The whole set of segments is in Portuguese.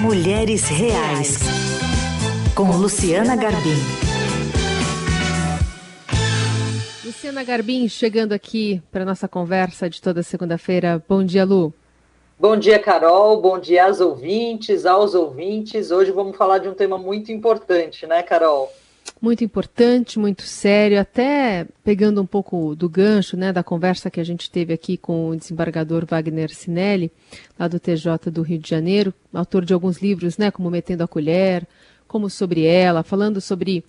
Mulheres Reais, com Luciana Garbim. Luciana Garbim chegando aqui para nossa conversa de toda segunda-feira. Bom dia, Lu. Bom dia, Carol. Bom dia às ouvintes, aos ouvintes. Hoje vamos falar de um tema muito importante, né, Carol? Muito importante, muito sério, até pegando um pouco do gancho né, da conversa que a gente teve aqui com o desembargador Wagner Sinelli, lá do TJ do Rio de Janeiro, autor de alguns livros, né, como Metendo a Colher, como sobre ela, falando sobre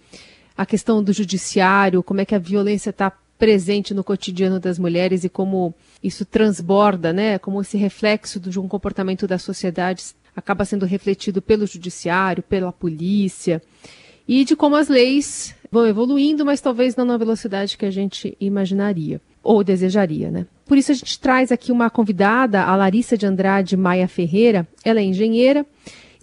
a questão do judiciário, como é que a violência está presente no cotidiano das mulheres e como isso transborda, né, como esse reflexo de um comportamento da sociedade acaba sendo refletido pelo judiciário, pela polícia e de como as leis vão evoluindo, mas talvez não na velocidade que a gente imaginaria ou desejaria, né? Por isso a gente traz aqui uma convidada, a Larissa de Andrade Maia Ferreira. Ela é engenheira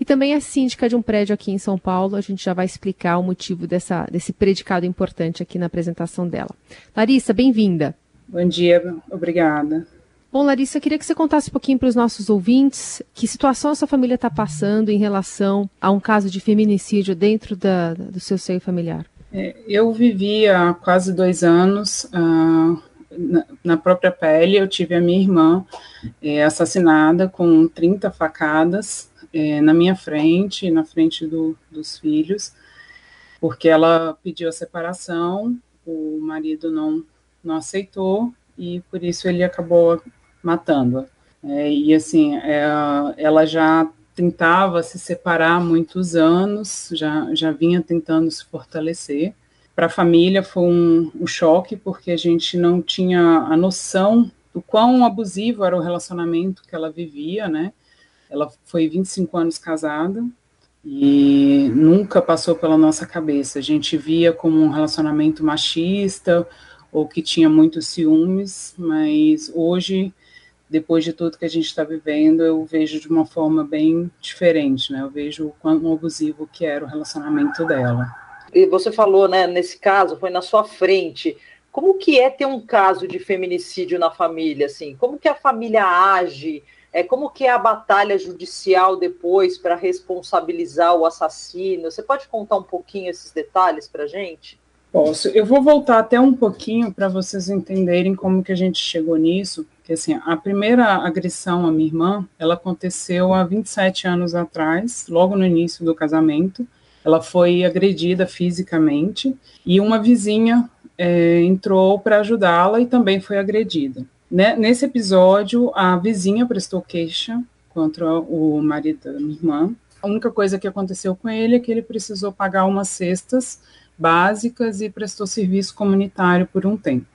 e também é síndica de um prédio aqui em São Paulo. A gente já vai explicar o motivo dessa, desse predicado importante aqui na apresentação dela. Larissa, bem-vinda. Bom dia, obrigada. Bom, Larissa, eu queria que você contasse um pouquinho para os nossos ouvintes que situação a sua família está passando em relação a um caso de feminicídio dentro da, do seu seio familiar. É, eu vivi há quase dois anos uh, na, na, própria pele. Eu tive a minha irmã é, assassinada com 30 facadas é, na minha frente, na frente do, dos filhos, porque ela pediu a separação, o marido não, não aceitou e por isso ele acabou matando-a. É, e assim, é, ela já tentava se separar há muitos anos, já, já vinha tentando se fortalecer. Para a família foi um, um choque, porque a gente não tinha a noção do quão abusivo era o relacionamento que ela vivia, né? Ela foi 25 anos casada e nunca passou pela nossa cabeça. A gente via como um relacionamento machista ou que tinha muitos ciúmes, mas hoje depois de tudo que a gente está vivendo, eu vejo de uma forma bem diferente, né? Eu vejo o quão abusivo que era o relacionamento dela. E você falou, né, nesse caso, foi na sua frente. Como que é ter um caso de feminicídio na família, assim? Como que a família age? É, como que é a batalha judicial depois para responsabilizar o assassino? Você pode contar um pouquinho esses detalhes para gente? Posso. Eu vou voltar até um pouquinho para vocês entenderem como que a gente chegou nisso, porque assim, a primeira agressão à minha irmã, ela aconteceu há 27 anos atrás, logo no início do casamento. Ela foi agredida fisicamente e uma vizinha é, entrou para ajudá-la e também foi agredida. Né? Nesse episódio, a vizinha prestou queixa contra o marido da minha irmã. A única coisa que aconteceu com ele é que ele precisou pagar umas cestas básicas e prestou serviço comunitário por um tempo.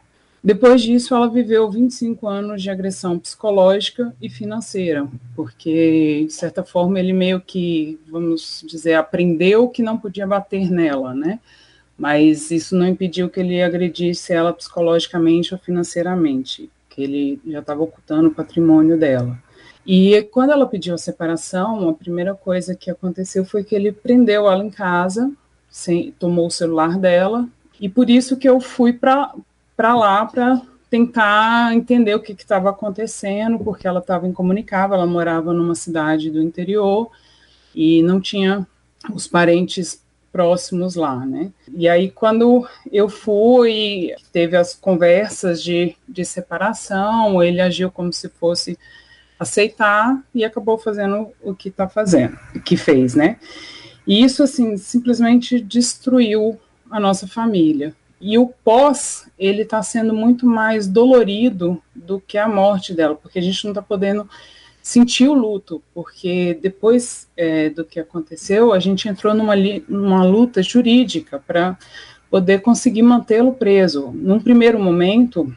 Depois disso, ela viveu 25 anos de agressão psicológica e financeira, porque, de certa forma, ele meio que, vamos dizer, aprendeu que não podia bater nela, né? Mas isso não impediu que ele agredisse ela psicologicamente ou financeiramente, que ele já estava ocultando o patrimônio dela. E quando ela pediu a separação, a primeira coisa que aconteceu foi que ele prendeu ela em casa sem, tomou o celular dela, e por isso que eu fui para lá para tentar entender o que estava acontecendo, porque ela estava incomunicável, ela morava numa cidade do interior e não tinha os parentes próximos lá, né? E aí, quando eu fui, teve as conversas de, de separação, ele agiu como se fosse aceitar e acabou fazendo o que está fazendo, que fez, né? E isso, assim, simplesmente destruiu a nossa família. E o pós, ele está sendo muito mais dolorido do que a morte dela, porque a gente não está podendo sentir o luto, porque depois é, do que aconteceu, a gente entrou numa, numa luta jurídica para poder conseguir mantê-lo preso. Num primeiro momento,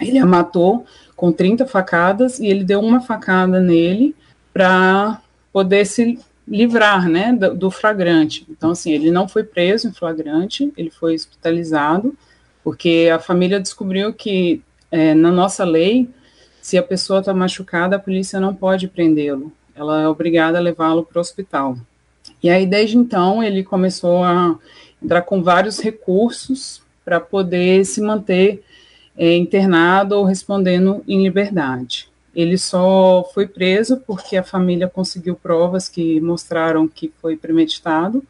ele a matou com 30 facadas e ele deu uma facada nele para poder se livrar, né, do, do, flagrante. Então, assim, ele não foi preso em flagrante, ele foi hospitalizado, porque a família descobriu que é, na nossa lei, se a pessoa está machucada, a polícia não pode prendê-lo, ela é obrigada a levá-lo para o hospital. E aí, desde então, ele começou a entrar com vários recursos para poder se manter é, internado ou respondendo em liberdade. Ele só foi preso porque a família conseguiu provas que mostraram que foi premeditado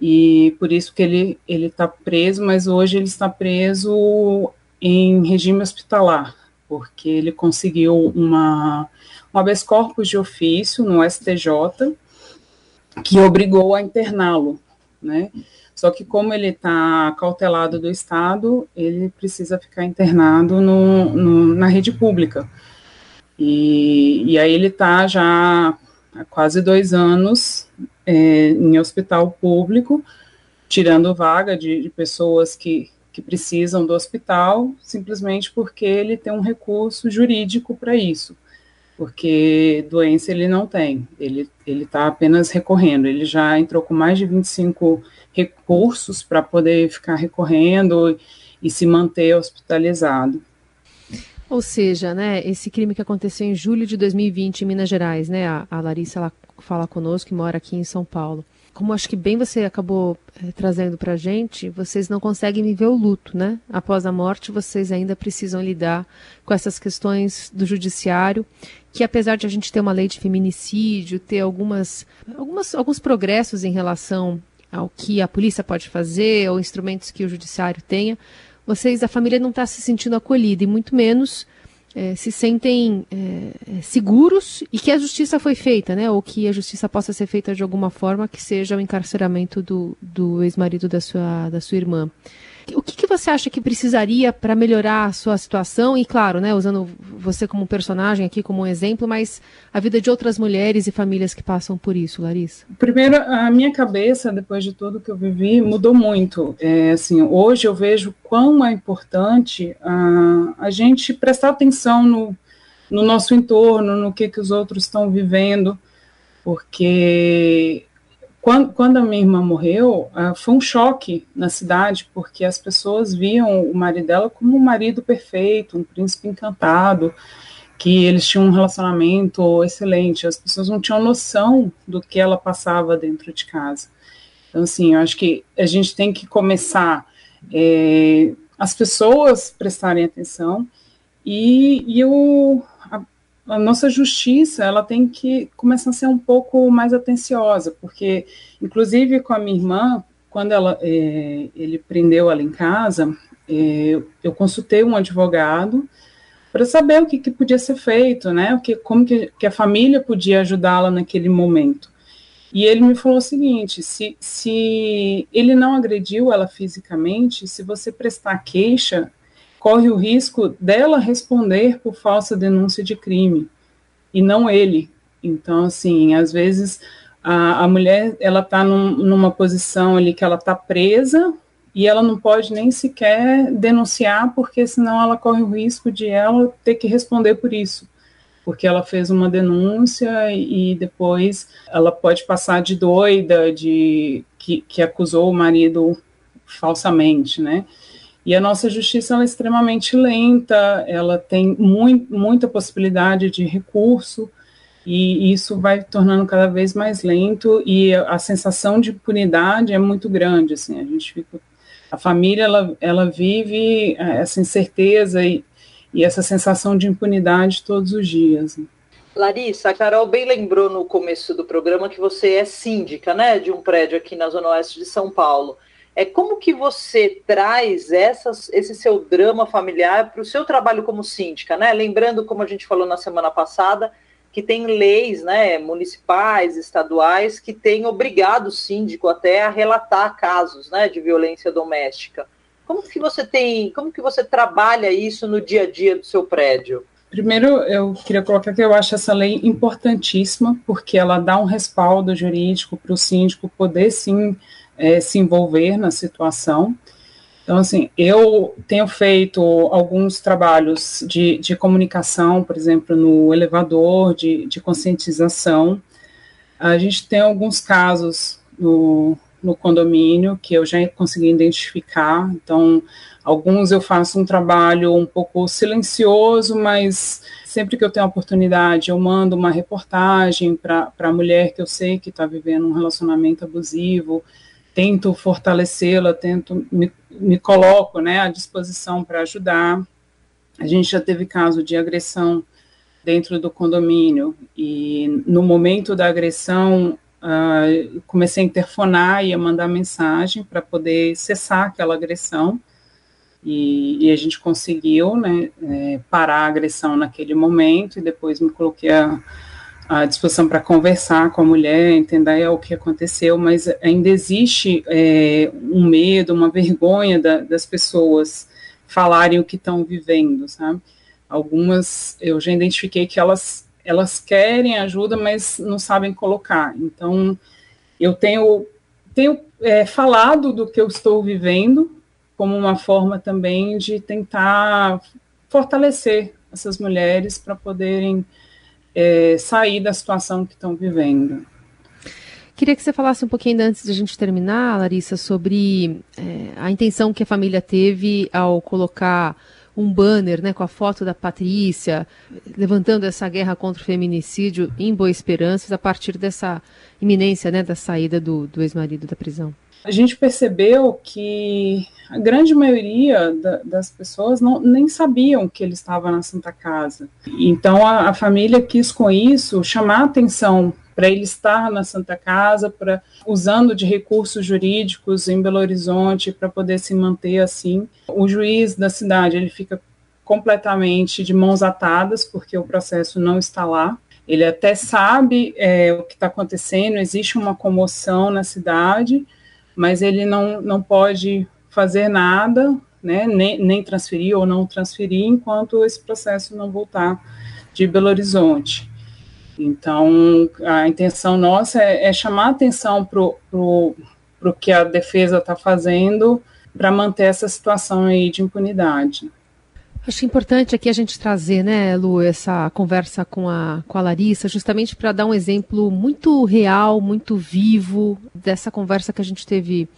e por isso que ele ele está preso, mas hoje ele está preso em regime hospitalar, porque ele conseguiu uma um habeas corpus de ofício no STJ que obrigou a interná-lo, né? Só que como ele está cautelado do Estado, ele precisa ficar internado no, no, na rede pública. E, e aí ele está já há quase dois anos é, em hospital público, tirando vaga de, de pessoas que, que precisam do hospital, simplesmente porque ele tem um recurso jurídico para isso. Porque doença ele não tem, ele está apenas recorrendo, ele já entrou com mais de 25 recursos para poder ficar recorrendo e se manter hospitalizado. Ou seja, né, esse crime que aconteceu em julho de 2020 em Minas Gerais, né, a, a Larissa ela fala conosco, que mora aqui em São Paulo. Como acho que bem você acabou é, trazendo para a gente, vocês não conseguem viver o luto, né? Após a morte, vocês ainda precisam lidar com essas questões do judiciário, que apesar de a gente ter uma lei de feminicídio, ter algumas, algumas alguns progressos em relação ao que a polícia pode fazer, ou instrumentos que o judiciário tenha, vocês, a família não está se sentindo acolhida, e muito menos é, se sentem é, seguros e que a justiça foi feita, né? Ou que a justiça possa ser feita de alguma forma que seja o encarceramento do, do ex-marido da sua, da sua irmã. O que, que você acha que precisaria para melhorar a sua situação? E claro, né, usando você como personagem aqui como um exemplo, mas a vida de outras mulheres e famílias que passam por isso, Larissa. Primeiro, a minha cabeça, depois de tudo que eu vivi, mudou muito. É, assim, hoje eu vejo quão é importante a, a gente prestar atenção no, no nosso entorno, no que, que os outros estão vivendo, porque quando, quando a minha irmã morreu, uh, foi um choque na cidade, porque as pessoas viam o marido dela como um marido perfeito, um príncipe encantado, que eles tinham um relacionamento excelente. As pessoas não tinham noção do que ela passava dentro de casa. Então, assim, eu acho que a gente tem que começar é, as pessoas prestarem atenção e, e o, a nossa justiça ela tem que começar a ser um pouco mais atenciosa, porque, inclusive, com a minha irmã, quando ela, é, ele prendeu ela em casa, é, eu consultei um advogado para saber o que, que, podia ser feito, né? O que, como que, que a família podia ajudá-la naquele momento. E ele me falou o seguinte: se, se ele não agrediu ela fisicamente, se você prestar queixa, corre o risco dela responder por falsa denúncia de crime e não ele. Então, assim, às vezes a, a mulher ela está num, numa posição ali que ela está presa e ela não pode nem sequer denunciar porque senão ela corre o risco de ela ter que responder por isso porque ela fez uma denúncia e depois ela pode passar de doida, de que, que acusou o marido falsamente, né? E a nossa justiça é extremamente lenta, ela tem muito, muita possibilidade de recurso, e isso vai tornando cada vez mais lento, e a sensação de impunidade é muito grande, assim, a gente fica... A família, ela, ela vive é, essa incerteza e, e essa sensação de impunidade todos os dias. Larissa, a Carol bem lembrou no começo do programa que você é síndica, né, de um prédio aqui na Zona Oeste de São Paulo. É como que você traz essas, esse seu drama familiar para o seu trabalho como síndica, né? Lembrando, como a gente falou na semana passada, que tem leis, né, municipais, estaduais, que têm obrigado o síndico até a relatar casos, né, de violência doméstica. Como que você tem, como que você trabalha isso no dia a dia do seu prédio? Primeiro, eu queria colocar que eu acho essa lei importantíssima, porque ela dá um respaldo jurídico para o síndico poder sim é, se envolver na situação. Então, assim, eu tenho feito alguns trabalhos de, de comunicação, por exemplo, no elevador, de, de conscientização. A gente tem alguns casos no, no condomínio que eu já consegui identificar, então, alguns eu faço um trabalho um pouco silencioso, mas sempre que eu tenho a oportunidade, eu mando uma reportagem para a mulher que eu sei que está vivendo um relacionamento abusivo, tento fortalecê-la, tento me, me coloco né, à disposição para ajudar. A gente já teve caso de agressão dentro do condomínio. E no momento da agressão, uh, comecei a interfonar e a mandar mensagem para poder cessar aquela agressão. E, e a gente conseguiu né, é, parar a agressão naquele momento, e depois me coloquei a, à disposição para conversar com a mulher, entender o que aconteceu, mas ainda existe é, um medo, uma vergonha da, das pessoas falarem o que estão vivendo, sabe? Algumas eu já identifiquei que elas elas querem ajuda, mas não sabem colocar. Então eu tenho tenho é, falado do que eu estou vivendo como uma forma também de tentar fortalecer essas mulheres para poderem é, sair da situação que estão vivendo. Queria que você falasse um pouquinho antes de a gente terminar, Larissa, sobre é, a intenção que a família teve ao colocar um banner né, com a foto da Patrícia, levantando essa guerra contra o feminicídio em Boa Esperança, a partir dessa iminência né, da saída do, do ex-marido da prisão. A gente percebeu que a grande maioria da, das pessoas não, nem sabiam que ele estava na Santa Casa. Então a, a família quis com isso chamar atenção para ele estar na Santa Casa, para usando de recursos jurídicos em Belo Horizonte para poder se manter assim. O juiz da cidade ele fica completamente de mãos atadas porque o processo não está lá. Ele até sabe é, o que está acontecendo, existe uma comoção na cidade, mas ele não, não pode fazer nada, né, nem, nem transferir ou não transferir enquanto esse processo não voltar de Belo Horizonte. Então, a intenção nossa é, é chamar atenção para o que a defesa está fazendo para manter essa situação aí de impunidade. Acho importante aqui a gente trazer, né, Lu, essa conversa com a, com a Larissa, justamente para dar um exemplo muito real, muito vivo dessa conversa que a gente teve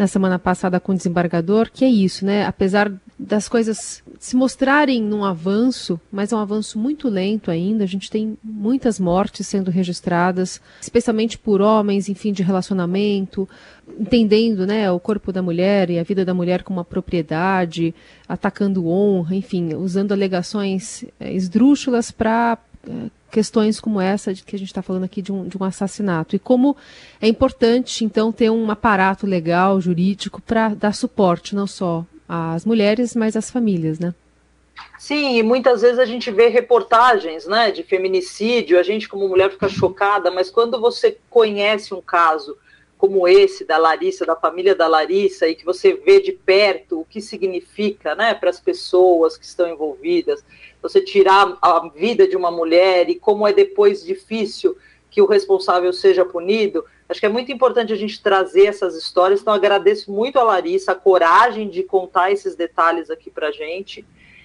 na semana passada com o desembargador, que é isso, né? Apesar das coisas se mostrarem num avanço, mas é um avanço muito lento ainda, a gente tem muitas mortes sendo registradas, especialmente por homens, enfim, de relacionamento, entendendo, né, o corpo da mulher e a vida da mulher como uma propriedade, atacando honra, enfim, usando alegações é, esdrúxulas para questões como essa de que a gente está falando aqui de um, de um assassinato. E como é importante, então, ter um aparato legal, jurídico, para dar suporte não só às mulheres, mas às famílias, né? Sim, e muitas vezes a gente vê reportagens né, de feminicídio, a gente como mulher fica chocada, mas quando você conhece um caso como esse da Larissa, da família da Larissa, e que você vê de perto o que significa né, para as pessoas que estão envolvidas, você tirar a vida de uma mulher e como é depois difícil que o responsável seja punido. Acho que é muito importante a gente trazer essas histórias. Então, agradeço muito a Larissa a coragem de contar esses detalhes aqui para gente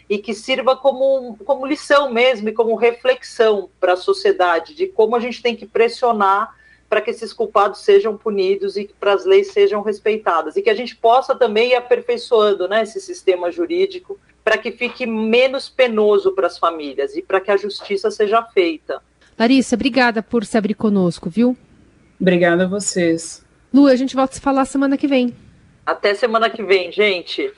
e que sirva como, como lição mesmo e como reflexão para a sociedade de como a gente tem que pressionar para que esses culpados sejam punidos e para as leis sejam respeitadas e que a gente possa também ir aperfeiçoando né, esse sistema jurídico para que fique menos penoso para as famílias e para que a justiça seja feita. Larissa, obrigada por se abrir conosco, viu? Obrigada a vocês. Lu, a gente volta a se falar semana que vem. Até semana que vem, gente.